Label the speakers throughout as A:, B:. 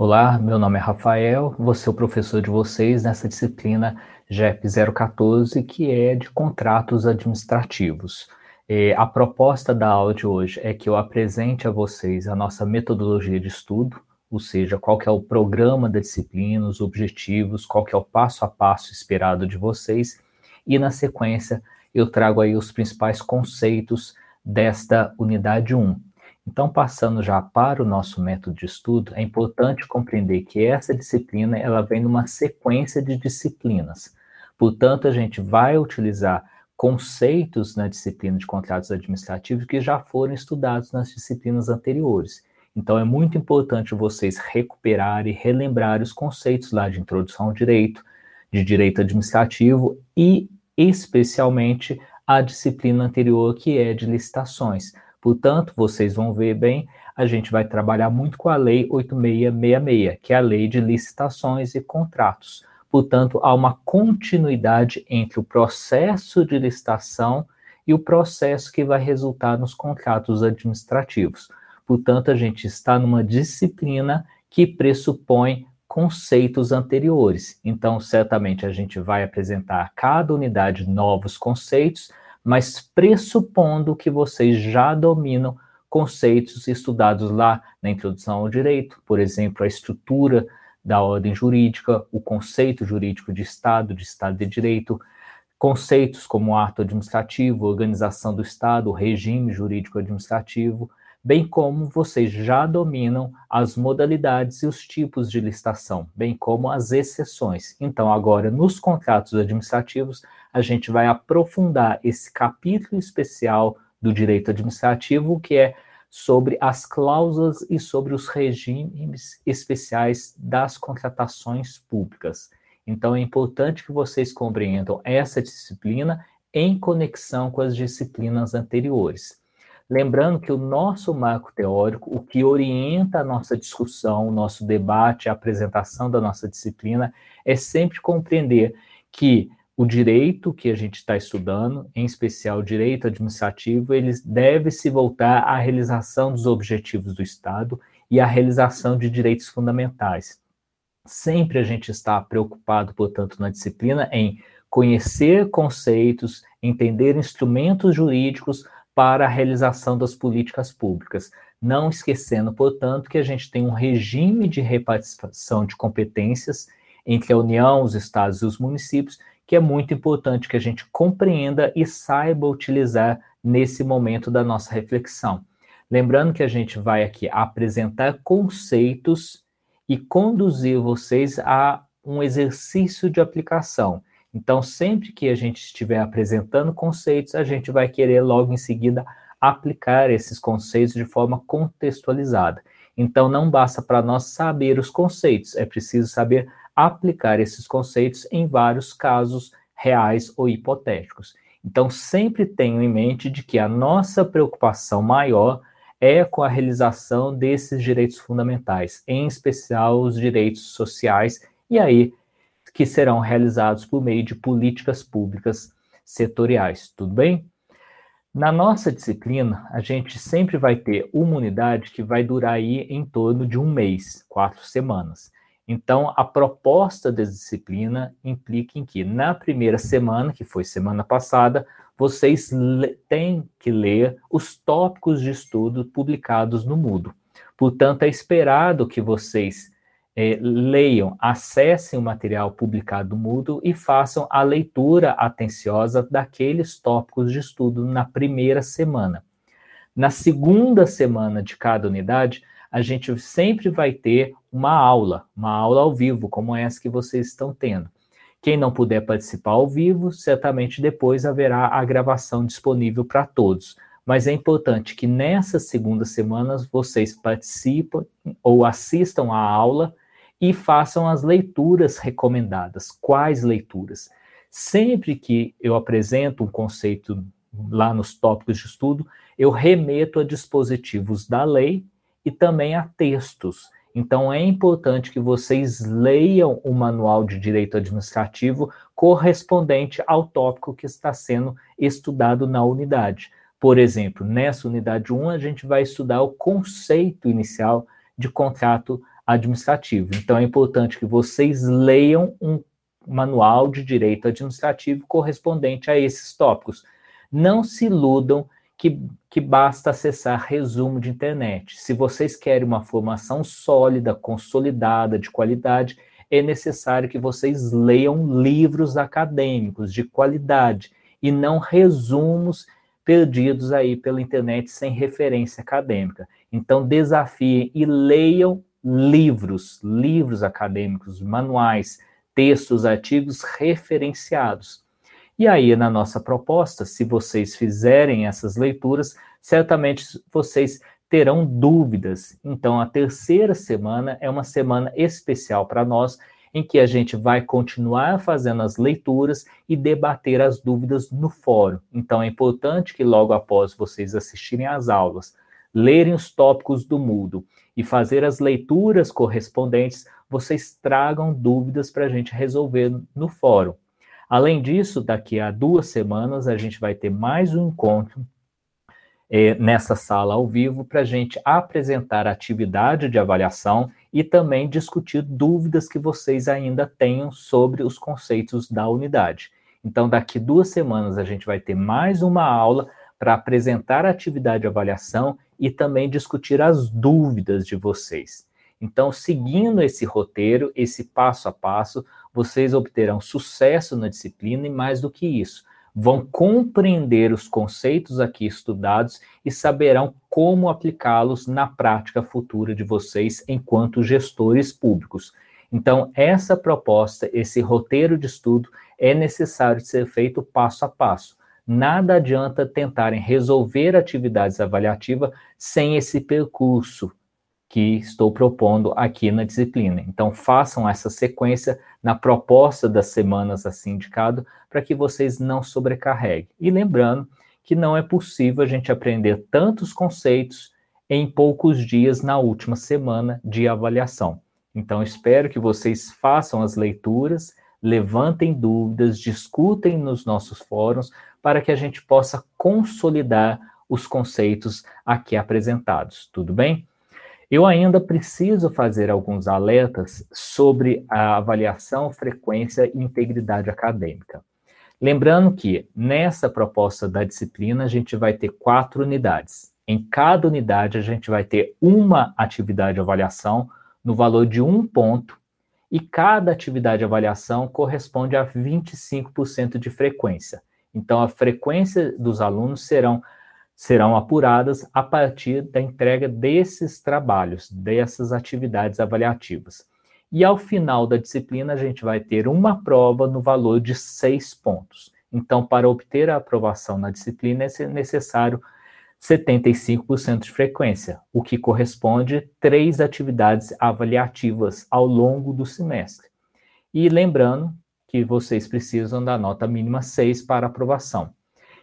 A: Olá, meu nome é Rafael, vou ser o professor de vocês nessa disciplina GEP 014, que é de contratos administrativos. É, a proposta da aula de hoje é que eu apresente a vocês a nossa metodologia de estudo, ou seja, qual que é o programa da disciplina, os objetivos, qual que é o passo a passo esperado de vocês, e na sequência eu trago aí os principais conceitos desta unidade 1. Então, passando já para o nosso método de estudo, é importante compreender que essa disciplina ela vem numa sequência de disciplinas. Portanto, a gente vai utilizar conceitos na disciplina de contratos administrativos que já foram estudados nas disciplinas anteriores. Então, é muito importante vocês recuperarem e relembrar os conceitos lá de introdução ao direito, de direito administrativo e, especialmente, a disciplina anterior, que é de licitações Portanto, vocês vão ver bem, a gente vai trabalhar muito com a Lei 8666, que é a Lei de Licitações e Contratos. Portanto, há uma continuidade entre o processo de licitação e o processo que vai resultar nos contratos administrativos. Portanto, a gente está numa disciplina que pressupõe conceitos anteriores. Então, certamente a gente vai apresentar a cada unidade novos conceitos, mas pressupondo que vocês já dominam conceitos estudados lá na introdução ao direito, por exemplo, a estrutura da ordem jurídica, o conceito jurídico de Estado, de Estado de Direito, conceitos como ato administrativo, organização do Estado, regime jurídico administrativo, bem como vocês já dominam as modalidades e os tipos de licitação, bem como as exceções. Então, agora, nos contratos administrativos, a gente vai aprofundar esse capítulo especial do direito administrativo, que é sobre as cláusulas e sobre os regimes especiais das contratações públicas. Então, é importante que vocês compreendam essa disciplina em conexão com as disciplinas anteriores. Lembrando que o nosso marco teórico, o que orienta a nossa discussão, o nosso debate, a apresentação da nossa disciplina, é sempre compreender que o direito que a gente está estudando, em especial o direito administrativo, ele deve se voltar à realização dos objetivos do Estado e à realização de direitos fundamentais. Sempre a gente está preocupado, portanto, na disciplina em conhecer conceitos, entender instrumentos jurídicos para a realização das políticas públicas, não esquecendo, portanto, que a gente tem um regime de repartição de competências entre a União, os estados e os municípios, que é muito importante que a gente compreenda e saiba utilizar nesse momento da nossa reflexão. Lembrando que a gente vai aqui apresentar conceitos e conduzir vocês a um exercício de aplicação. Então, sempre que a gente estiver apresentando conceitos, a gente vai querer logo em seguida aplicar esses conceitos de forma contextualizada. Então, não basta para nós saber os conceitos, é preciso saber aplicar esses conceitos em vários casos reais ou hipotéticos. Então, sempre tenho em mente de que a nossa preocupação maior é com a realização desses direitos fundamentais, em especial os direitos sociais, e aí que serão realizados por meio de políticas públicas setoriais, tudo bem? Na nossa disciplina, a gente sempre vai ter uma unidade que vai durar aí em torno de um mês, quatro semanas. Então, a proposta da disciplina implica em que, na primeira semana, que foi semana passada, vocês têm que ler os tópicos de estudo publicados no Moodle. Portanto, é esperado que vocês é, leiam, acessem o material publicado no Moodle e façam a leitura atenciosa daqueles tópicos de estudo na primeira semana. Na segunda semana de cada unidade, a gente sempre vai ter uma aula, uma aula ao vivo, como essa que vocês estão tendo. Quem não puder participar ao vivo, certamente depois haverá a gravação disponível para todos. Mas é importante que nessas segundas semanas vocês participem ou assistam à aula e façam as leituras recomendadas. Quais leituras? Sempre que eu apresento um conceito lá nos tópicos de estudo, eu remeto a dispositivos da lei e também a textos. Então é importante que vocês leiam o manual de direito administrativo correspondente ao tópico que está sendo estudado na unidade. Por exemplo, nessa unidade 1, a gente vai estudar o conceito inicial de contrato administrativo. Então é importante que vocês leiam um manual de direito administrativo correspondente a esses tópicos. Não se iludam que, que basta acessar resumo de internet. Se vocês querem uma formação sólida, consolidada, de qualidade, é necessário que vocês leiam livros acadêmicos de qualidade e não resumos perdidos aí pela internet sem referência acadêmica. Então, desafiem e leiam livros, livros acadêmicos, manuais, textos, artigos referenciados. E aí, na nossa proposta, se vocês fizerem essas leituras, certamente vocês terão dúvidas. Então, a terceira semana é uma semana especial para nós, em que a gente vai continuar fazendo as leituras e debater as dúvidas no fórum. Então, é importante que logo após vocês assistirem às aulas, lerem os tópicos do Moodle e fazer as leituras correspondentes, vocês tragam dúvidas para a gente resolver no fórum. Além disso, daqui a duas semanas, a gente vai ter mais um encontro é, nessa sala ao vivo para a gente apresentar a atividade de avaliação e também discutir dúvidas que vocês ainda tenham sobre os conceitos da unidade. Então, daqui duas semanas, a gente vai ter mais uma aula para apresentar a atividade de avaliação e também discutir as dúvidas de vocês. Então, seguindo esse roteiro, esse passo a passo, vocês obterão sucesso na disciplina e mais do que isso, vão compreender os conceitos aqui estudados e saberão como aplicá-los na prática futura de vocês enquanto gestores públicos. Então, essa proposta, esse roteiro de estudo é necessário ser feito passo a passo. Nada adianta tentarem resolver atividades avaliativas sem esse percurso que estou propondo aqui na disciplina. Então, façam essa sequência na proposta das semanas assim indicado, para que vocês não sobrecarreguem. E lembrando que não é possível a gente aprender tantos conceitos em poucos dias na última semana de avaliação. Então, espero que vocês façam as leituras, levantem dúvidas, discutem nos nossos fóruns, para que a gente possa consolidar os conceitos aqui apresentados. Tudo bem? Eu ainda preciso fazer alguns alertas sobre a avaliação, frequência e integridade acadêmica. Lembrando que nessa proposta da disciplina a gente vai ter quatro unidades. Em cada unidade a gente vai ter uma atividade de avaliação no valor de um ponto e cada atividade de avaliação corresponde a 25% de frequência. Então a frequência dos alunos serão serão apuradas a partir da entrega desses trabalhos, dessas atividades avaliativas. E ao final da disciplina, a gente vai ter uma prova no valor de seis pontos. Então, para obter a aprovação na disciplina, é necessário 75% de frequência, o que corresponde a três atividades avaliativas ao longo do semestre. E lembrando que vocês precisam da nota mínima 6 para aprovação.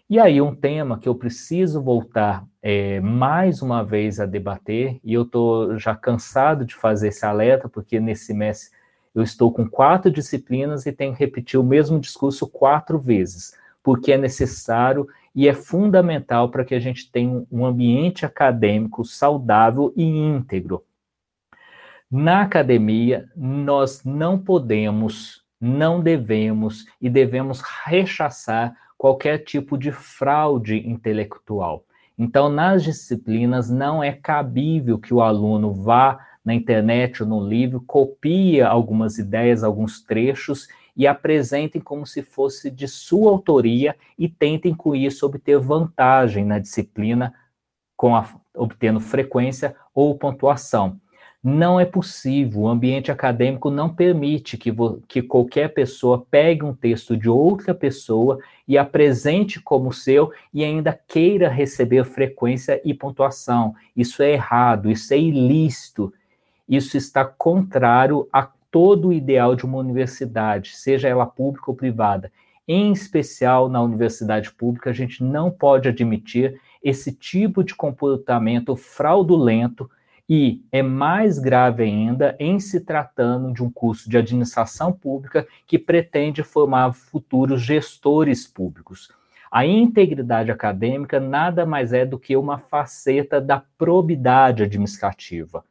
A: E aí, um tema que eu preciso voltar é, mais uma vez a debater, e eu estou já cansado de fazer esse alerta, porque nesse mês eu estou com quatro disciplinas e tenho que repetir o mesmo discurso quatro vezes, porque é necessário e é fundamental para que a gente tenha um ambiente acadêmico saudável e íntegro. Na academia, nós não podemos, não devemos e devemos rechaçar qualquer tipo de fraude intelectual. Então, nas disciplinas, não é cabível que o aluno vá na internet ou no livro, copie algumas ideias, alguns trechos e apresentem como se fosse de sua autoria e tentem com isso obter vantagem na disciplina, com a, obtendo frequência ou pontuação. Não é possível, o ambiente acadêmico não permite que, que qualquer pessoa pegue um texto de outra pessoa e apresente como seu e ainda queira receber frequência e pontuação. Isso é errado, isso é ilícito, isso está contrário a todo o ideal de uma universidade, seja ela pública ou privada. Em especial na universidade pública, a gente não pode admitir esse tipo de comportamento fraudulento e é mais grave ainda em se tratando de um curso de administração pública que pretende formar futuros gestores públicos. A integridade acadêmica nada mais é do que uma faceta da probidade administrativa.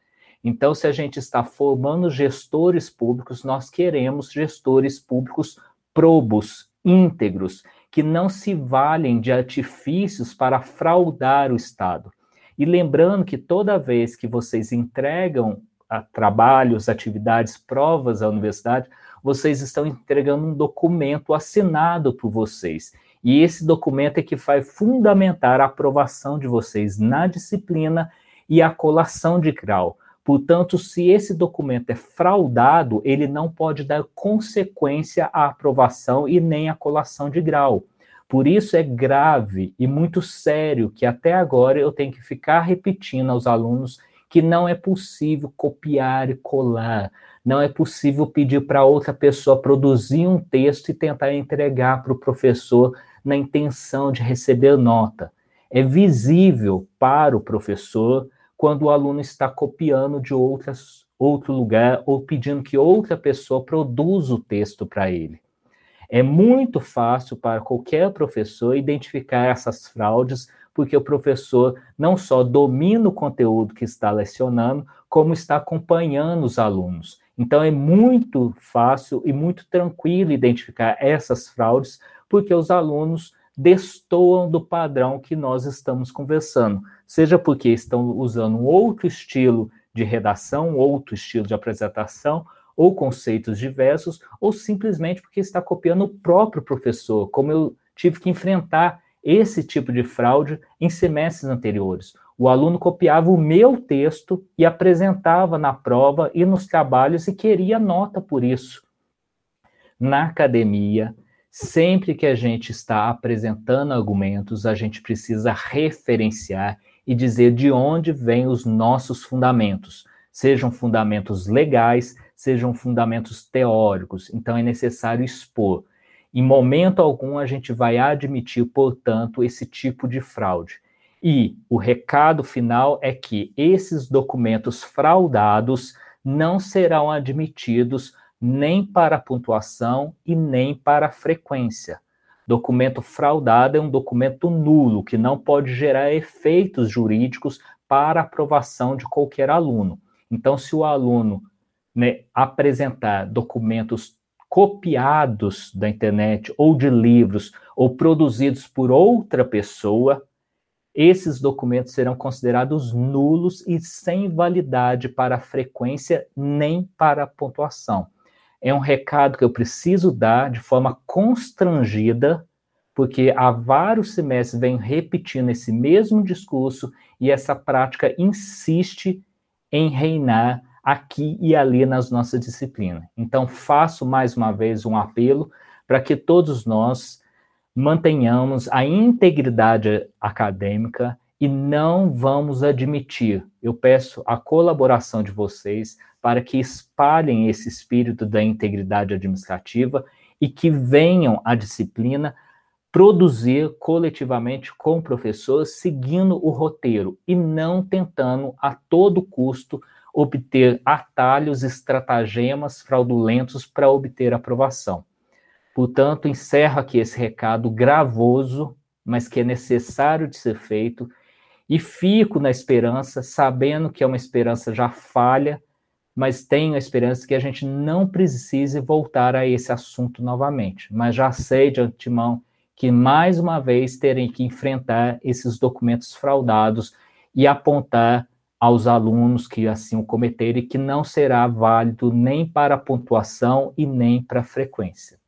A: Então, se a gente está formando gestores públicos, nós queremos gestores públicos probos, íntegros, que não se valem de artifícios para fraudar o Estado. E lembrando que toda vez que vocês entregam trabalhos, atividades, provas à universidade, vocês estão entregando um documento assinado por vocês. E esse documento é que vai fundamentar a aprovação de vocês na disciplina e a colação de grau. Portanto, se esse documento é fraudado, ele não pode dar consequência à aprovação e nem à colação de grau. Por isso é grave e muito sério que até agora eu tenho que ficar repetindo aos alunos que não é possível copiar e colar, não é possível pedir para outra pessoa produzir um texto e tentar entregar para o professor na intenção de receber nota. É visível para o professor quando o aluno está copiando de outras, outro lugar ou pedindo que outra pessoa produza o texto para ele. É muito fácil para qualquer professor identificar essas fraudes, porque o professor não só domina o conteúdo que está lecionando, como está acompanhando os alunos. Então é muito fácil e muito tranquilo identificar essas fraudes, porque os alunos destoam do padrão que nós estamos conversando, seja porque estão usando outro estilo de redação, outro estilo de apresentação, ou conceitos diversos, ou simplesmente porque está copiando o próprio professor, como eu tive que enfrentar esse tipo de fraude em semestres anteriores. O aluno copiava o meu texto e apresentava na prova e nos trabalhos e queria nota por isso. Na academia, Sempre que a gente está apresentando argumentos, a gente precisa referenciar e dizer de onde vêm os nossos fundamentos, sejam fundamentos legais, sejam fundamentos teóricos. Então é necessário expor. Em momento algum a gente vai admitir, portanto, esse tipo de fraude. E o recado final é que esses documentos fraudados não serão admitidos nem para pontuação e nem para frequência. Documento fraudado é um documento nulo, que não pode gerar efeitos jurídicos para aprovação de qualquer aluno. Então, se o aluno né, apresentar documentos copiados da internet ou de livros ou produzidos por outra pessoa, esses documentos serão considerados nulos e sem validade para frequência nem para pontuação é um recado que eu preciso dar de forma constrangida, porque há vários semestres venho repetindo esse mesmo discurso e essa prática insiste em reinar aqui e ali nas nossas disciplinas. Então, faço mais uma vez um apelo para que todos nós mantenhamos a integridade acadêmica e não vamos admitir. Eu peço a colaboração de vocês para que espalhem esse espírito da integridade administrativa e que venham à disciplina produzir coletivamente com o professor, seguindo o roteiro e não tentando a todo custo obter atalhos, estratagemas fraudulentos para obter aprovação. Portanto, encerro aqui esse recado gravoso, mas que é necessário de ser feito, e fico na esperança, sabendo que é uma esperança já falha, mas tenho a esperança que a gente não precise voltar a esse assunto novamente. Mas já sei de antemão que mais uma vez terem que enfrentar esses documentos fraudados e apontar aos alunos que assim o cometerem que não será válido nem para a pontuação e nem para frequência.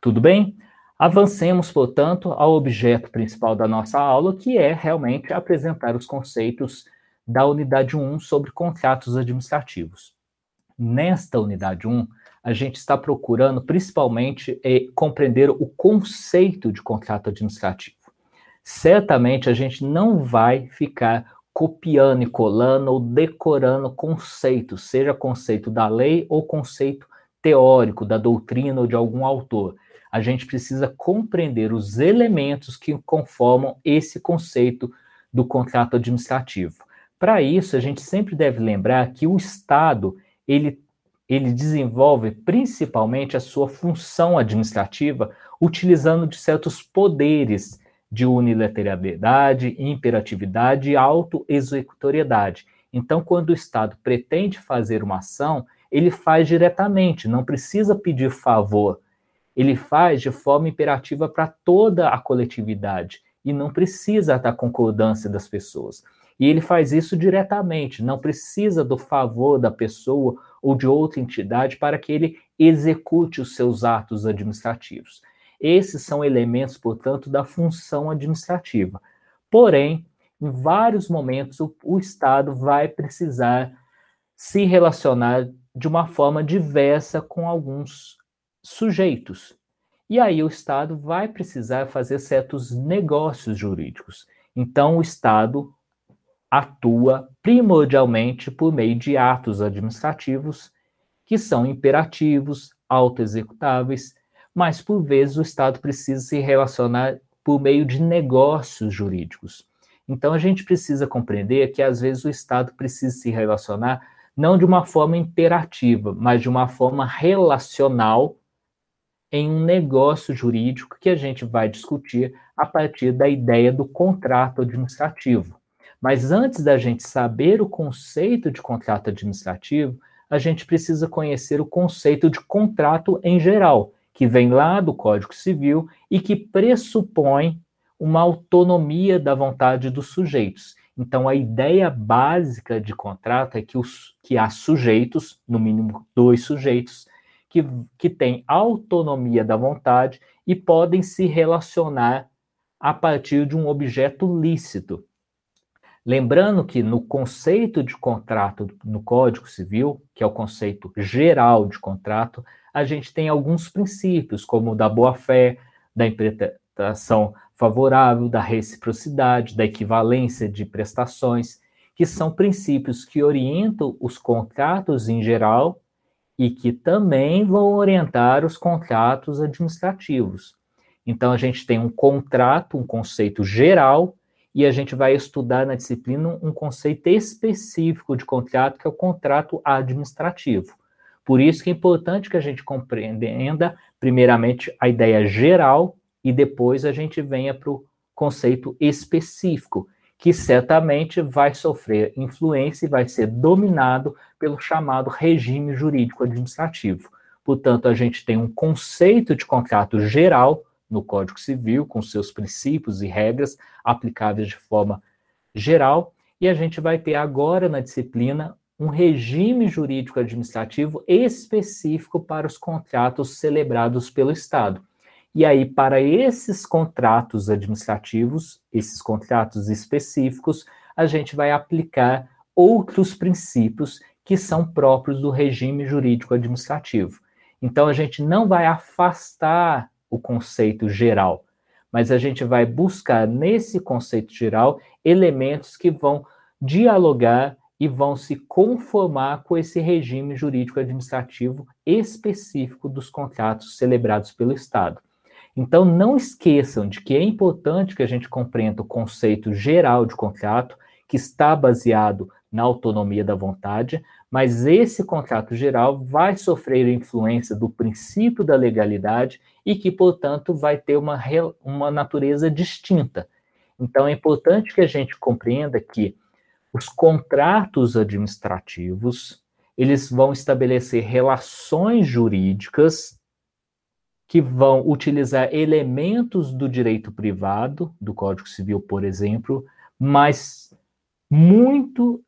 A: Tudo bem? Avancemos, portanto, ao objeto principal da nossa aula, que é realmente apresentar os conceitos da unidade 1 sobre contratos administrativos. Nesta unidade 1, a gente está procurando principalmente é, compreender o conceito de contrato administrativo. Certamente a gente não vai ficar copiando e colando ou decorando conceitos, seja conceito da lei ou conceito teórico da doutrina ou de algum autor. A gente precisa compreender os elementos que conformam esse conceito do contrato administrativo. Para isso, a gente sempre deve lembrar que o Estado ele, ele desenvolve principalmente a sua função administrativa utilizando de certos poderes de unilateralidade, imperatividade e autoexecutoriedade. Então, quando o Estado pretende fazer uma ação, ele faz diretamente, não precisa pedir favor. Ele faz de forma imperativa para toda a coletividade e não precisa da concordância das pessoas. E ele faz isso diretamente, não precisa do favor da pessoa ou de outra entidade para que ele execute os seus atos administrativos. Esses são elementos, portanto, da função administrativa. Porém, em vários momentos, o, o Estado vai precisar se relacionar de uma forma diversa com alguns sujeitos. E aí o Estado vai precisar fazer certos negócios jurídicos. Então, o Estado atua primordialmente por meio de atos administrativos que são imperativos, autoexecutáveis, mas por vezes o Estado precisa se relacionar por meio de negócios jurídicos. Então a gente precisa compreender que às vezes o Estado precisa se relacionar não de uma forma imperativa, mas de uma forma relacional em um negócio jurídico que a gente vai discutir a partir da ideia do contrato administrativo. Mas antes da gente saber o conceito de contrato administrativo, a gente precisa conhecer o conceito de contrato em geral, que vem lá do Código Civil e que pressupõe uma autonomia da vontade dos sujeitos. Então, a ideia básica de contrato é que, os, que há sujeitos, no mínimo dois sujeitos, que, que têm autonomia da vontade e podem se relacionar a partir de um objeto lícito. Lembrando que no conceito de contrato no Código Civil, que é o conceito geral de contrato, a gente tem alguns princípios, como o da boa-fé, da interpretação favorável, da reciprocidade, da equivalência de prestações, que são princípios que orientam os contratos em geral e que também vão orientar os contratos administrativos. Então, a gente tem um contrato, um conceito geral, e a gente vai estudar na disciplina um conceito específico de contrato, que é o contrato administrativo. Por isso que é importante que a gente compreenda, primeiramente, a ideia geral e depois a gente venha para o conceito específico, que certamente vai sofrer influência e vai ser dominado pelo chamado regime jurídico administrativo. Portanto, a gente tem um conceito de contrato geral no Código Civil, com seus princípios e regras aplicáveis de forma geral, e a gente vai ter agora na disciplina um regime jurídico administrativo específico para os contratos celebrados pelo Estado. E aí, para esses contratos administrativos, esses contratos específicos, a gente vai aplicar outros princípios que são próprios do regime jurídico administrativo. Então, a gente não vai afastar o conceito geral, mas a gente vai buscar nesse conceito geral elementos que vão dialogar e vão se conformar com esse regime jurídico administrativo específico dos contratos celebrados pelo Estado. Então, não esqueçam de que é importante que a gente compreenda o conceito geral de contrato, que está baseado na autonomia da vontade, mas esse contrato geral vai sofrer influência do princípio da legalidade e que, portanto, vai ter uma, uma natureza distinta. Então, é importante que a gente compreenda que os contratos administrativos, eles vão estabelecer relações jurídicas que vão utilizar elementos do direito privado, do Código Civil, por exemplo, mas muito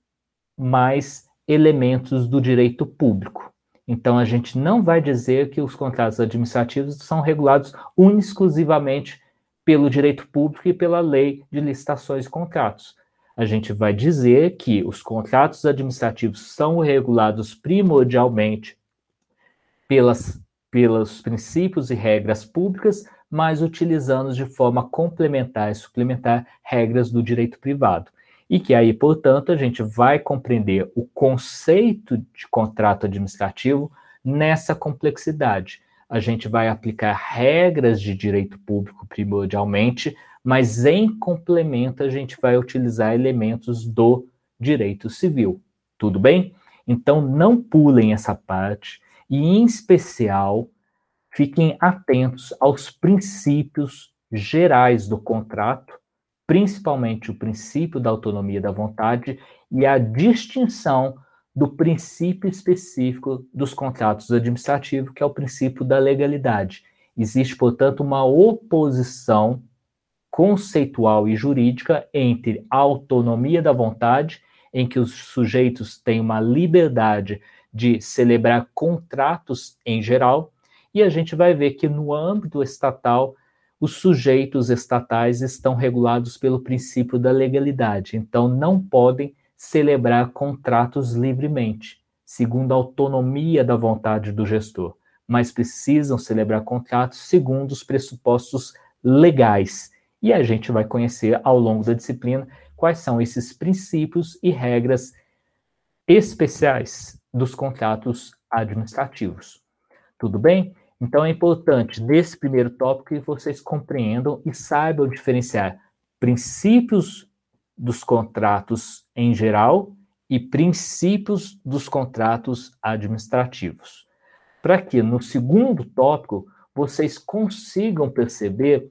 A: mais elementos do direito público. Então, a gente não vai dizer que os contratos administrativos são regulados exclusivamente pelo direito público e pela lei de licitações e contratos. A gente vai dizer que os contratos administrativos são regulados primordialmente pelas pelos princípios e regras públicas, mas utilizando de forma complementar e suplementar regras do direito privado. E que aí, portanto, a gente vai compreender o conceito de contrato administrativo nessa complexidade. A gente vai aplicar regras de direito público primordialmente, mas em complemento a gente vai utilizar elementos do direito civil. Tudo bem? Então não pulem essa parte e, em especial, fiquem atentos aos princípios gerais do contrato, principalmente o princípio da autonomia da vontade e a distinção do princípio específico dos contratos administrativos, que é o princípio da legalidade. Existe, portanto, uma oposição conceitual e jurídica entre a autonomia da vontade, em que os sujeitos têm uma liberdade de celebrar contratos em geral, e a gente vai ver que no âmbito estatal, os sujeitos estatais estão regulados pelo princípio da legalidade, então não podem celebrar contratos livremente, segundo a autonomia da vontade do gestor, mas precisam celebrar contratos segundo os pressupostos legais. E a gente vai conhecer ao longo da disciplina quais são esses princípios e regras especiais dos contratos administrativos. Tudo bem? Então é importante, nesse primeiro tópico, que vocês compreendam e saibam diferenciar princípios dos contratos em geral e princípios dos contratos administrativos. Para que no segundo tópico vocês consigam perceber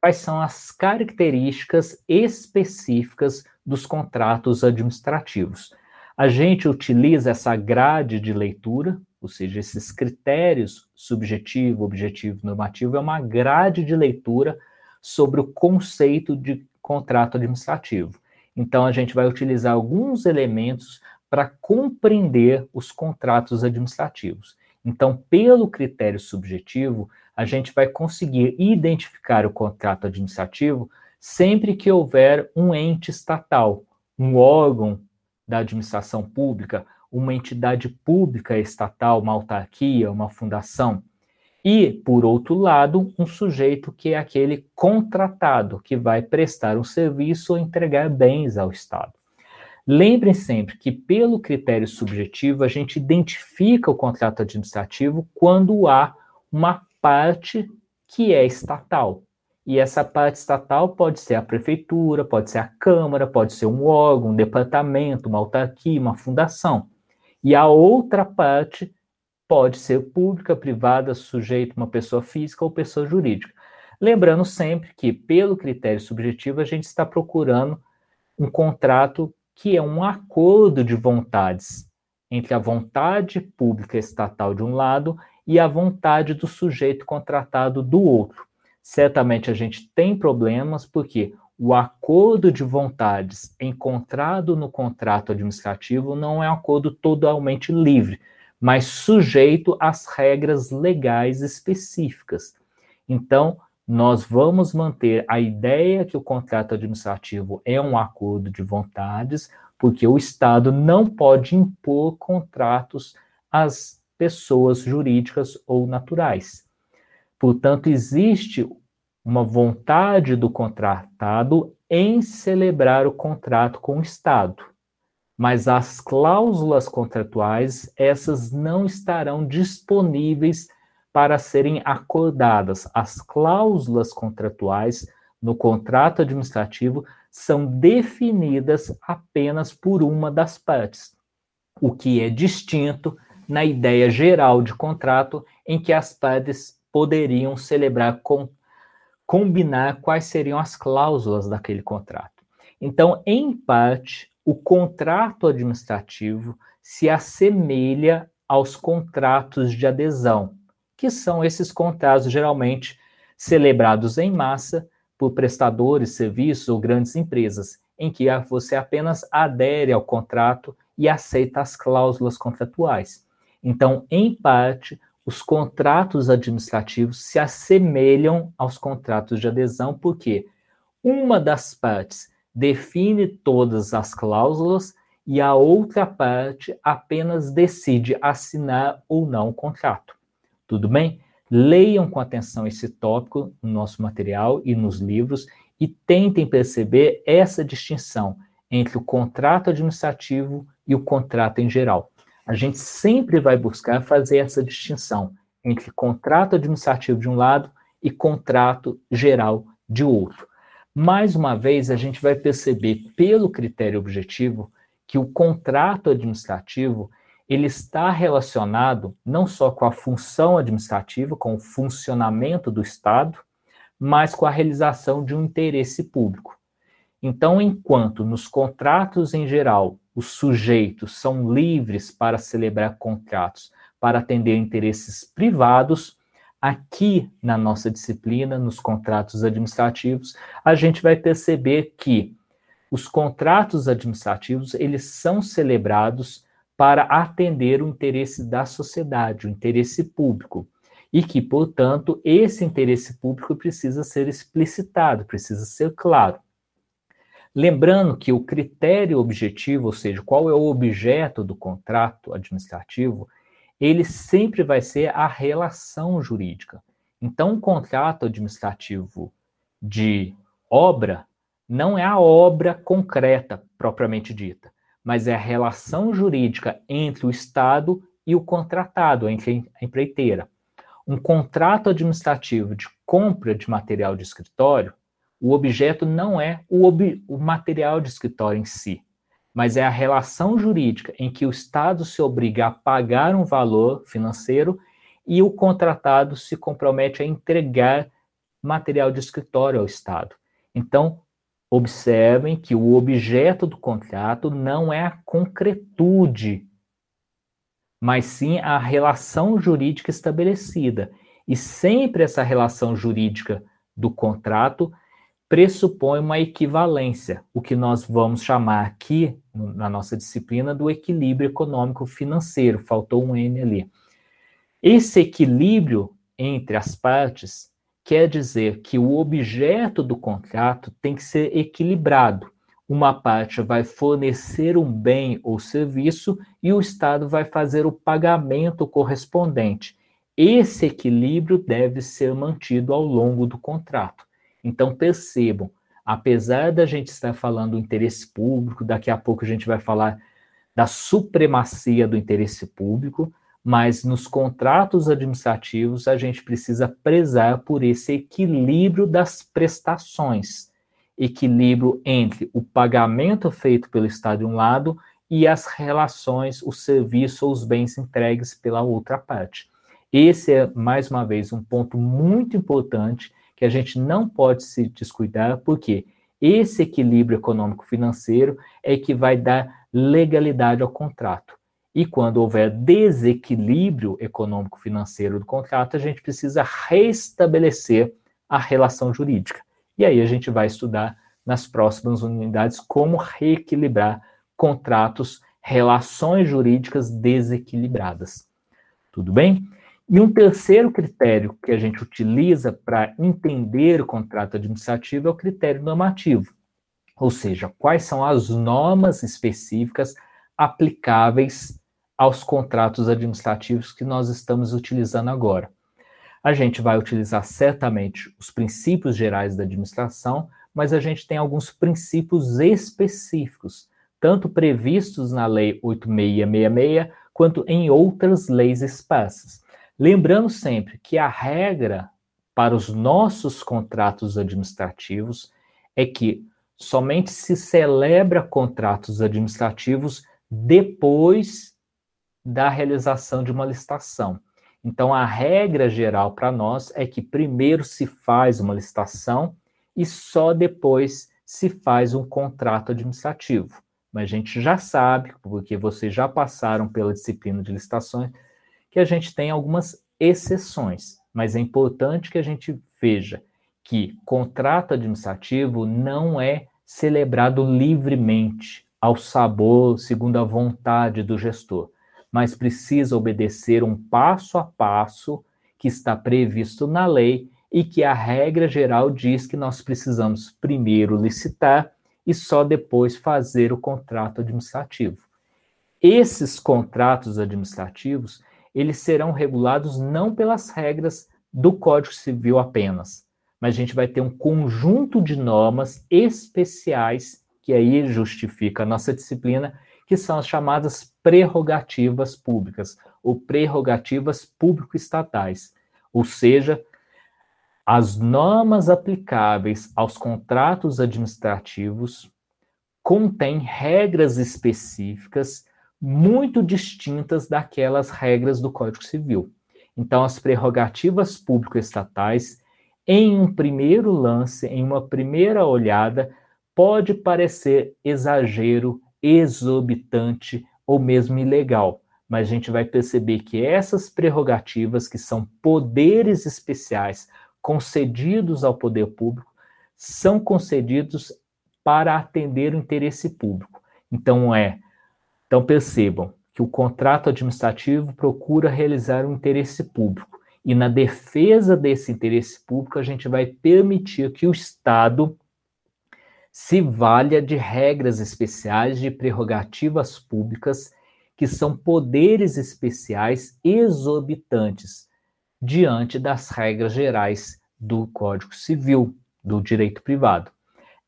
A: quais são as características específicas dos contratos administrativos. A gente utiliza essa grade de leitura, ou seja, esses critérios subjetivo, objetivo, normativo, é uma grade de leitura sobre o conceito de contrato administrativo. Então, a gente vai utilizar alguns elementos para compreender os contratos administrativos. Então, pelo critério subjetivo, a gente vai conseguir identificar o contrato administrativo sempre que houver um ente estatal, um órgão da administração pública, uma entidade pública estatal, uma autarquia, uma fundação. E, por outro lado, um sujeito que é aquele contratado, que vai prestar um serviço ou entregar bens ao Estado. Lembrem sempre que, pelo critério subjetivo, a gente identifica o contrato administrativo quando há uma parte que é estatal. E essa parte estatal pode ser a prefeitura, pode ser a Câmara, pode ser um órgão, um departamento, uma autarquia, uma fundação. E a outra parte pode ser pública, privada, sujeito uma pessoa física ou pessoa jurídica. Lembrando sempre que, pelo critério subjetivo, a gente está procurando um contrato que é um acordo de vontades entre a vontade pública estatal de um lado e a vontade do sujeito contratado do outro. Certamente a gente tem problemas porque o acordo de vontades encontrado no contrato administrativo não é um acordo totalmente livre, mas sujeito às regras legais específicas. Então, nós vamos manter a ideia que o contrato administrativo é um acordo de vontades, porque o Estado não pode impor contratos às pessoas jurídicas ou naturais. Portanto, existe uma vontade do contratado em celebrar o contrato com o Estado. Mas as cláusulas contratuais, essas não estarão disponíveis para serem acordadas. As cláusulas contratuais no contrato administrativo são definidas apenas por uma das partes, o que é distinto na ideia geral de contrato em que as partes poderiam celebrar com combinar quais seriam as cláusulas daquele contrato. Então, em parte, o contrato administrativo se assemelha aos contratos de adesão, que são esses contratos geralmente celebrados em massa por prestadores, serviços ou grandes empresas, em que você apenas adere ao contrato e aceita as cláusulas contratuais. Então, em parte, os contratos administrativos se assemelham aos contratos de adesão, porque uma das partes define todas as cláusulas e a outra parte apenas decide assinar ou não o contrato. Tudo bem? Leiam com atenção esse tópico no nosso material e nos livros e tentem perceber essa distinção entre o contrato administrativo e o contrato em geral a gente sempre vai buscar fazer essa distinção entre contrato administrativo de um lado e contrato geral de outro. Mais uma vez, a gente vai perceber pelo critério objetivo que o contrato administrativo ele está relacionado não só com a função administrativa, com o funcionamento do Estado, mas com a realização de um interesse público. Então, enquanto nos contratos em geral os sujeitos são livres para celebrar contratos para atender interesses privados, aqui na nossa disciplina, nos contratos administrativos, a gente vai perceber que os contratos administrativos, eles são celebrados para atender o interesse da sociedade, o interesse público, e que, portanto, esse interesse público precisa ser explicitado, precisa ser claro. Lembrando que o critério objetivo, ou seja, qual é o objeto do contrato administrativo, ele sempre vai ser a relação jurídica. Então, um contrato administrativo de obra não é a obra concreta propriamente dita, mas é a relação jurídica entre o Estado e o contratado, entre a empreiteira. Um contrato administrativo de compra de material de escritório o objeto não é o, ob o material de escritório em si, mas é a relação jurídica em que o Estado se obriga a pagar um valor financeiro e o contratado se compromete a entregar material de escritório ao Estado. Então, observem que o objeto do contrato não é a concretude, mas sim a relação jurídica estabelecida. E sempre essa relação jurídica do contrato pressupõe uma equivalência, o que nós vamos chamar aqui, na nossa disciplina, do equilíbrio econômico-financeiro. Faltou um N ali. Esse equilíbrio entre as partes quer dizer que o objeto do contrato tem que ser equilibrado. Uma parte vai fornecer um bem ou serviço e o Estado vai fazer o pagamento correspondente. Esse equilíbrio deve ser mantido ao longo do contrato. Então percebam, apesar da gente estar falando do interesse público, daqui a pouco a gente vai falar da supremacia do interesse público, mas nos contratos administrativos a gente precisa prezar por esse equilíbrio das prestações, equilíbrio entre o pagamento feito pelo Estado de um lado e as relações, o serviço ou os bens entregues pela outra parte. Esse é, mais uma vez, um ponto muito importante que a gente não pode se descuidar, porque esse equilíbrio econômico-financeiro é que vai dar legalidade ao contrato. E quando houver desequilíbrio econômico-financeiro do contrato, a gente precisa restabelecer a relação jurídica. E aí a gente vai estudar nas próximas unidades como reequilibrar contratos, relações jurídicas desequilibradas. Tudo bem? E um terceiro critério que a gente utiliza para entender o contrato administrativo é o critério normativo, ou seja, quais são as normas específicas aplicáveis aos contratos administrativos que nós estamos utilizando agora. A gente vai utilizar certamente os princípios gerais da administração, mas a gente tem alguns princípios específicos, tanto previstos na Lei 8666 quanto em outras leis esparsas. Lembrando sempre que a regra para os nossos contratos administrativos é que somente se celebra contratos administrativos depois da realização de uma licitação. Então, a regra geral para nós é que primeiro se faz uma licitação e só depois se faz um contrato administrativo. Mas a gente já sabe, porque vocês já passaram pela disciplina de licitações, que a gente tem algumas exceções, mas é importante que a gente veja que contrato administrativo não é celebrado livremente, ao sabor, segundo a vontade do gestor, mas precisa obedecer um passo a passo que está previsto na lei e que a regra geral diz que nós precisamos primeiro licitar e só depois fazer o contrato administrativo. Esses contratos administrativos, eles serão regulados não pelas regras do Código Civil apenas, mas a gente vai ter um conjunto de normas especiais que aí justifica a nossa disciplina, que são as chamadas prerrogativas públicas ou prerrogativas público-estatais, ou seja, as normas aplicáveis aos contratos administrativos contêm regras específicas muito distintas daquelas regras do Código Civil. Então, as prerrogativas público-estatais, em um primeiro lance, em uma primeira olhada, pode parecer exagero, exorbitante ou mesmo ilegal, mas a gente vai perceber que essas prerrogativas, que são poderes especiais concedidos ao poder público, são concedidos para atender o interesse público. Então é, então percebam que o contrato administrativo procura realizar um interesse público. E na defesa desse interesse público, a gente vai permitir que o Estado se valha de regras especiais de prerrogativas públicas, que são poderes especiais exorbitantes diante das regras gerais do Código Civil, do direito privado.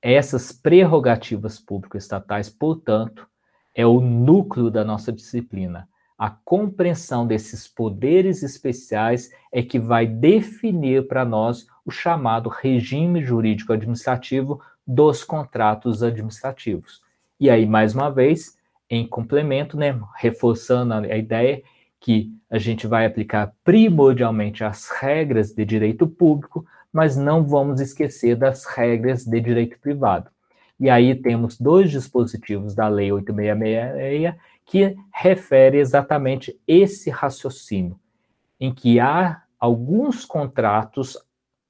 A: Essas prerrogativas público-estatais, portanto, é o núcleo da nossa disciplina. A compreensão desses poderes especiais é que vai definir para nós o chamado regime jurídico administrativo dos contratos administrativos. E aí, mais uma vez, em complemento, né, reforçando a ideia que a gente vai aplicar primordialmente as regras de direito público, mas não vamos esquecer das regras de direito privado. E aí temos dois dispositivos da Lei 8666 que refere exatamente esse raciocínio, em que há alguns contratos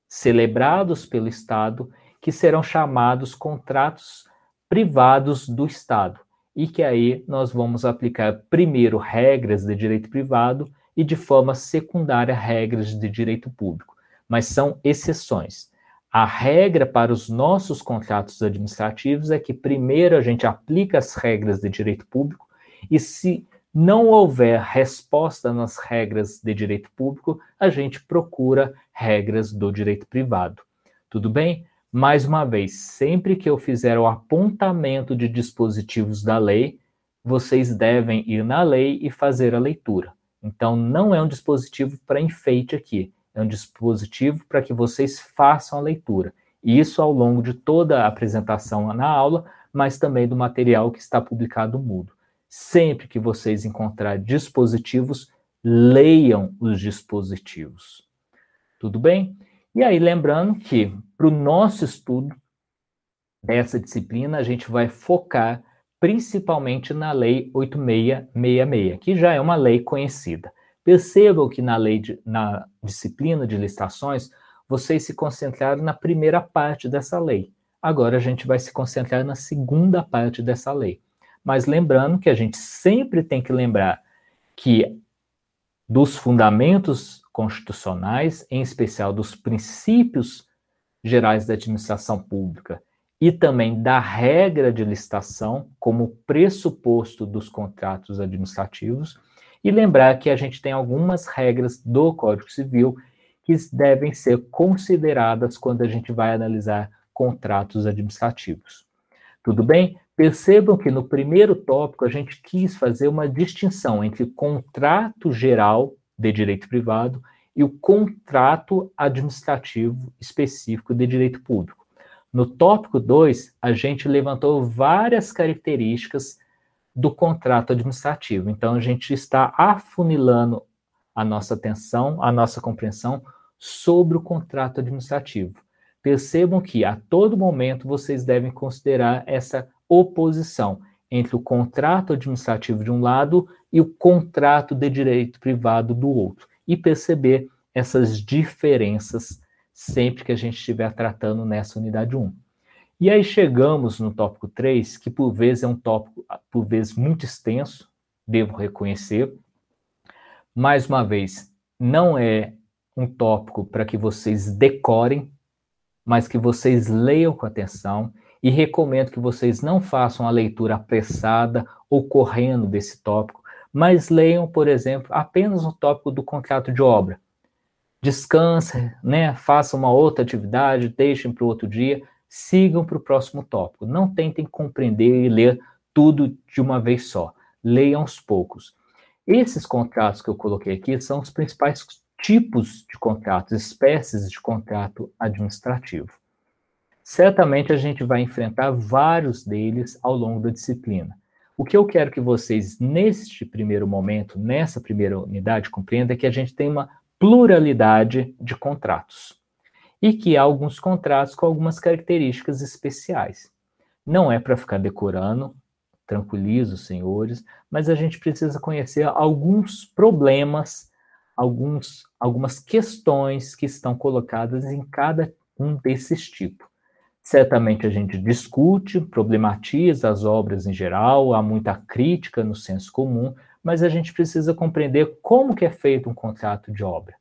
A: celebrados pelo Estado que serão chamados contratos privados do Estado, e que aí nós vamos aplicar primeiro regras de direito privado e de forma secundária regras de direito público mas são exceções. A regra para os nossos contratos administrativos é que primeiro a gente aplica as regras de direito público e se não houver resposta nas regras de direito público, a gente procura regras do direito privado. Tudo bem? Mais uma vez, sempre que eu fizer o apontamento de dispositivos da lei, vocês devem ir na lei e fazer a leitura. Então, não é um dispositivo para enfeite aqui é um dispositivo para que vocês façam a leitura. Isso ao longo de toda a apresentação na aula, mas também do material que está publicado no Moodle. Sempre que vocês encontrarem dispositivos, leiam os dispositivos. Tudo bem? E aí, lembrando que para o nosso estudo dessa disciplina, a gente vai focar principalmente na Lei 8666, que já é uma lei conhecida. Percebam que na lei de, na disciplina de licitações, vocês se concentraram na primeira parte dessa lei. Agora a gente vai se concentrar na segunda parte dessa lei. Mas lembrando que a gente sempre tem que lembrar que dos fundamentos constitucionais, em especial dos princípios gerais da administração pública e também da regra de licitação como pressuposto dos contratos administrativos, e lembrar que a gente tem algumas regras do Código Civil que devem ser consideradas quando a gente vai analisar contratos administrativos. Tudo bem? Percebam que no primeiro tópico a gente quis fazer uma distinção entre contrato geral de direito privado e o contrato administrativo específico de direito público. No tópico 2, a gente levantou várias características do contrato administrativo. Então, a gente está afunilando a nossa atenção, a nossa compreensão sobre o contrato administrativo. Percebam que a todo momento vocês devem considerar essa oposição entre o contrato administrativo de um lado e o contrato de direito privado do outro, e perceber essas diferenças sempre que a gente estiver tratando nessa unidade 1. E aí chegamos no tópico 3, que por vezes é um tópico, por vezes, muito extenso, devo reconhecer. Mais uma vez, não é um tópico para que vocês decorem, mas que vocês leiam com atenção e recomendo que vocês não façam a leitura apressada ou correndo desse tópico, mas leiam, por exemplo, apenas o tópico do contrato de obra. Descanse, né? Faça uma outra atividade, deixem para o outro dia, sigam para o próximo tópico. Não tentem compreender e ler tudo de uma vez só. Leiam aos poucos. Esses contratos que eu coloquei aqui são os principais tipos de contratos, espécies de contrato administrativo. Certamente a gente vai enfrentar vários deles ao longo da disciplina. O que eu quero que vocês, neste primeiro momento, nessa primeira unidade, compreendam é que a gente tem uma pluralidade de contratos. E que há alguns contratos com algumas características especiais. Não é para ficar decorando, tranquilizo os senhores, mas a gente precisa conhecer alguns problemas, alguns, algumas questões que estão colocadas em cada um desses tipos. Certamente a gente discute, problematiza as obras em geral, há muita crítica no senso comum, mas a gente precisa compreender como que é feito um contrato de obra.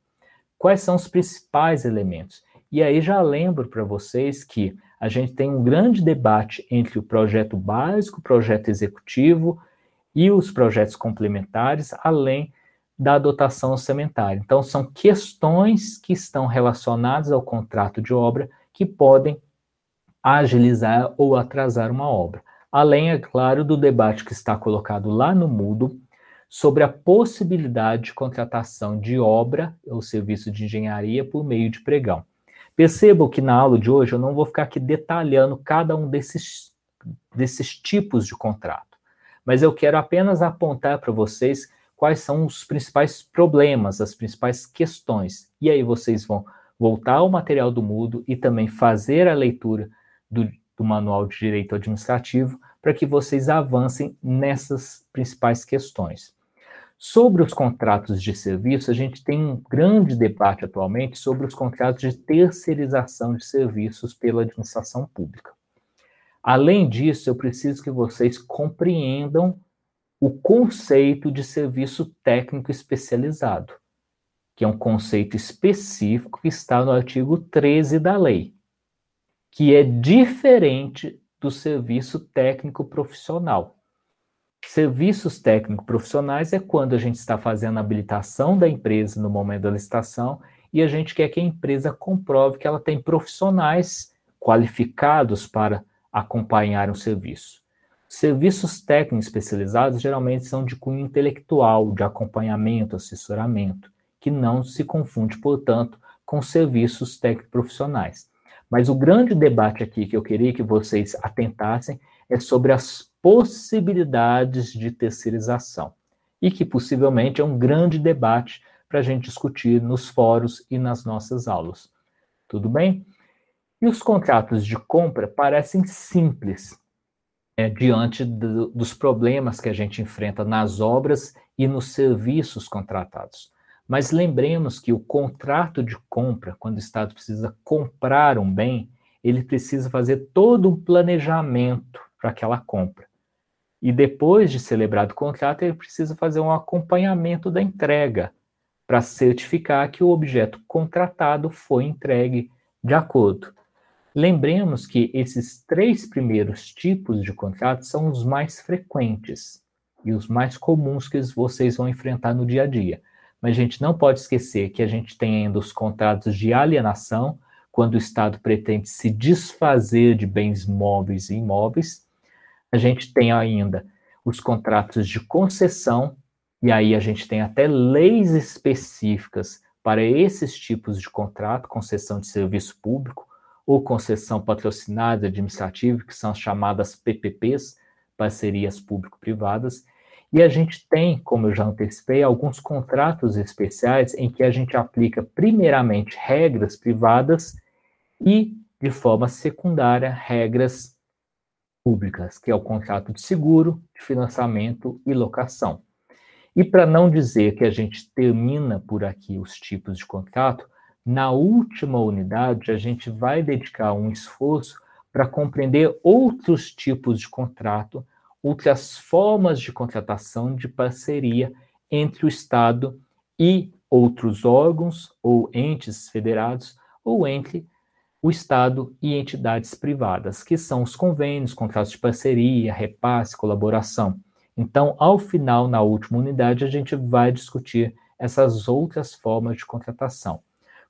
A: Quais são os principais elementos? E aí já lembro para vocês que a gente tem um grande debate entre o projeto básico, o projeto executivo e os projetos complementares, além da dotação orçamentária. Então, são questões que estão relacionadas ao contrato de obra que podem agilizar ou atrasar uma obra. Além, é claro, do debate que está colocado lá no Mudo sobre a possibilidade de contratação de obra ou serviço de engenharia por meio de pregão. Percebam que na aula de hoje eu não vou ficar aqui detalhando cada um desses, desses tipos de contrato, mas eu quero apenas apontar para vocês quais são os principais problemas, as principais questões. E aí vocês vão voltar ao material do Mudo e também fazer a leitura do, do Manual de Direito Administrativo para que vocês avancem nessas principais questões. Sobre os contratos de serviço, a gente tem um grande debate atualmente sobre os contratos de terceirização de serviços pela administração pública. Além disso, eu preciso que vocês compreendam o conceito de serviço técnico especializado, que é um conceito específico que está no artigo 13 da lei que é diferente do serviço técnico profissional. Serviços técnico profissionais é quando a gente está fazendo a habilitação da empresa no momento da licitação e a gente quer que a empresa comprove que ela tem profissionais qualificados para acompanhar o serviço. Serviços técnicos especializados geralmente são de cunho intelectual, de acompanhamento, assessoramento, que não se confunde, portanto, com serviços técnicos profissionais. Mas o grande debate aqui que eu queria que vocês atentassem é sobre as possibilidades de terceirização. E que possivelmente é um grande debate para a gente discutir nos fóruns e nas nossas aulas. Tudo bem? E os contratos de compra parecem simples é, diante do, dos problemas que a gente enfrenta nas obras e nos serviços contratados. Mas lembremos que o contrato de compra, quando o Estado precisa comprar um bem, ele precisa fazer todo um planejamento para aquela compra. E depois de celebrado o contrato, ele precisa fazer um acompanhamento da entrega para certificar que o objeto contratado foi entregue de acordo. Lembremos que esses três primeiros tipos de contratos são os mais frequentes e os mais comuns que vocês vão enfrentar no dia a dia. Mas a gente não pode esquecer que a gente tem ainda os contratos de alienação, quando o Estado pretende se desfazer de bens móveis e imóveis. A gente tem ainda os contratos de concessão, e aí a gente tem até leis específicas para esses tipos de contrato, concessão de serviço público ou concessão patrocinada administrativa, que são chamadas PPPs, parcerias público-privadas, e a gente tem, como eu já antecipei, alguns contratos especiais em que a gente aplica, primeiramente, regras privadas e, de forma secundária, regras públicas, que é o contrato de seguro, de financiamento e locação. E para não dizer que a gente termina por aqui os tipos de contrato, na última unidade a gente vai dedicar um esforço para compreender outros tipos de contrato outras formas de contratação de parceria entre o Estado e outros órgãos ou entes federados, ou entre o Estado e entidades privadas, que são os convênios, contratos de parceria, repasse, colaboração. Então, ao final, na última unidade, a gente vai discutir essas outras formas de contratação.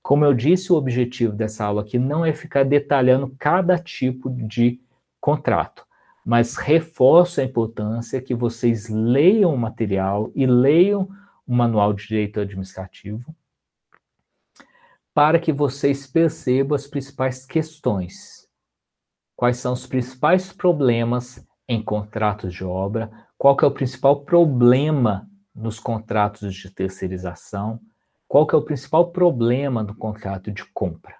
A: Como eu disse, o objetivo dessa aula aqui não é ficar detalhando cada tipo de contrato mas reforço a importância que vocês leiam o material e leiam o Manual de Direito Administrativo para que vocês percebam as principais questões. Quais são os principais problemas em contratos de obra? Qual que é o principal problema nos contratos de terceirização? Qual que é o principal problema no contrato de compra?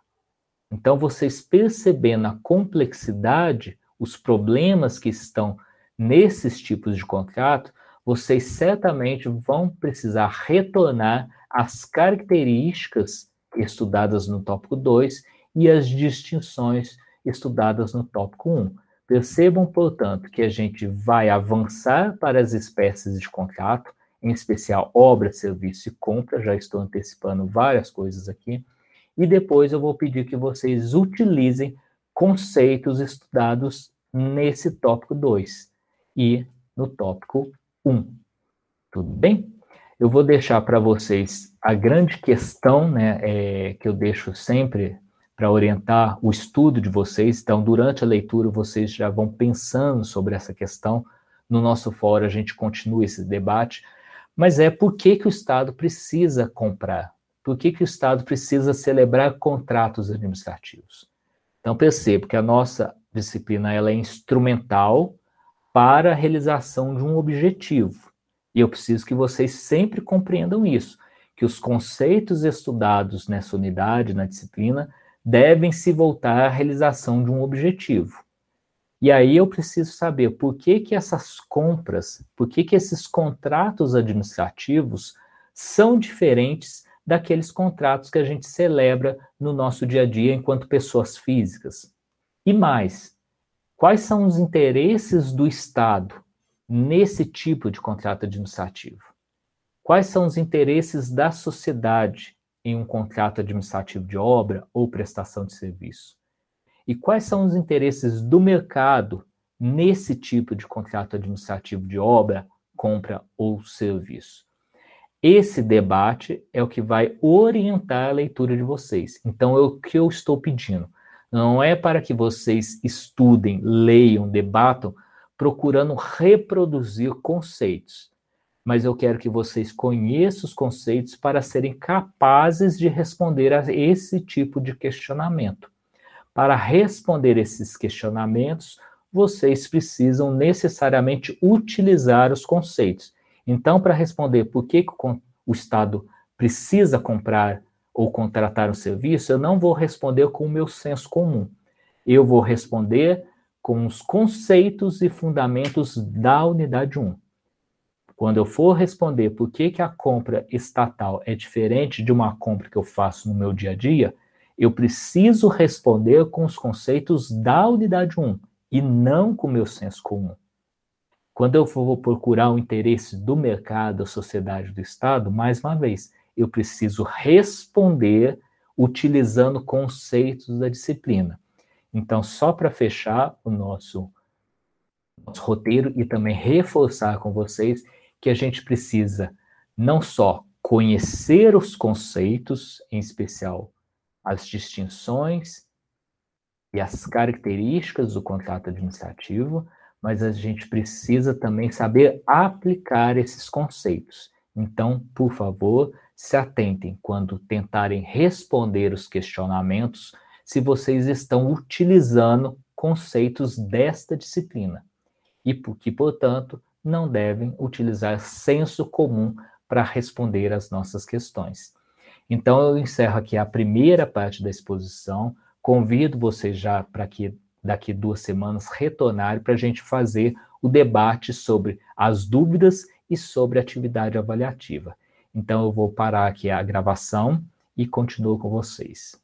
A: Então, vocês percebendo a complexidade, os problemas que estão nesses tipos de contrato, vocês certamente vão precisar retornar às características estudadas no tópico 2 e as distinções estudadas no tópico 1. Percebam, portanto, que a gente vai avançar para as espécies de contrato, em especial obra, serviço e compra, já estou antecipando várias coisas aqui, e depois eu vou pedir que vocês utilizem conceitos estudados nesse tópico 2 e no tópico 1. Tudo bem? Eu vou deixar para vocês a grande questão, né, é, que eu deixo sempre para orientar o estudo de vocês. Então, durante a leitura, vocês já vão pensando sobre essa questão. No nosso fórum, a gente continua esse debate. Mas é por que, que o Estado precisa comprar? Por que, que o Estado precisa celebrar contratos administrativos? Então, percebo que a nossa disciplina ela é instrumental para a realização de um objetivo. E eu preciso que vocês sempre compreendam isso, que os conceitos estudados nessa unidade, na disciplina, devem se voltar à realização de um objetivo. E aí eu preciso saber por que, que essas compras, por que, que esses contratos administrativos são diferentes daqueles contratos que a gente celebra no nosso dia a dia enquanto pessoas físicas. E mais, quais são os interesses do Estado nesse tipo de contrato administrativo? Quais são os interesses da sociedade em um contrato administrativo de obra ou prestação de serviço? E quais são os interesses do mercado nesse tipo de contrato administrativo de obra, compra ou serviço? Esse debate é o que vai orientar a leitura de vocês. Então, é o que eu estou pedindo. Não é para que vocês estudem, leiam, debatam, procurando reproduzir conceitos mas eu quero que vocês conheçam os conceitos para serem capazes de responder a esse tipo de questionamento. Para responder esses questionamentos, vocês precisam necessariamente utilizar os conceitos. Então, para responder por que o Estado precisa comprar ou contratar um serviço, eu não vou responder com o meu senso comum. Eu vou responder com os conceitos e fundamentos da unidade 1. Quando eu for responder por que, que a compra estatal é diferente de uma compra que eu faço no meu dia a dia, eu preciso responder com os conceitos da unidade 1 e não com o meu senso comum. Quando eu vou procurar o interesse do mercado, da sociedade, do Estado, mais uma vez, eu preciso responder utilizando conceitos da disciplina. Então, só para fechar o nosso, nosso roteiro e também reforçar com vocês que a gente precisa não só conhecer os conceitos, em especial as distinções e as características do contrato administrativo, mas a gente precisa também saber aplicar esses conceitos. Então, por favor, se atentem quando tentarem responder os questionamentos se vocês estão utilizando conceitos desta disciplina e que, portanto, não devem utilizar senso comum para responder às nossas questões. Então, eu encerro aqui a primeira parte da exposição. Convido vocês já para que daqui duas semanas retornarem para a gente fazer o debate sobre as dúvidas e sobre a atividade avaliativa. Então, eu vou parar aqui a gravação e continuo com vocês.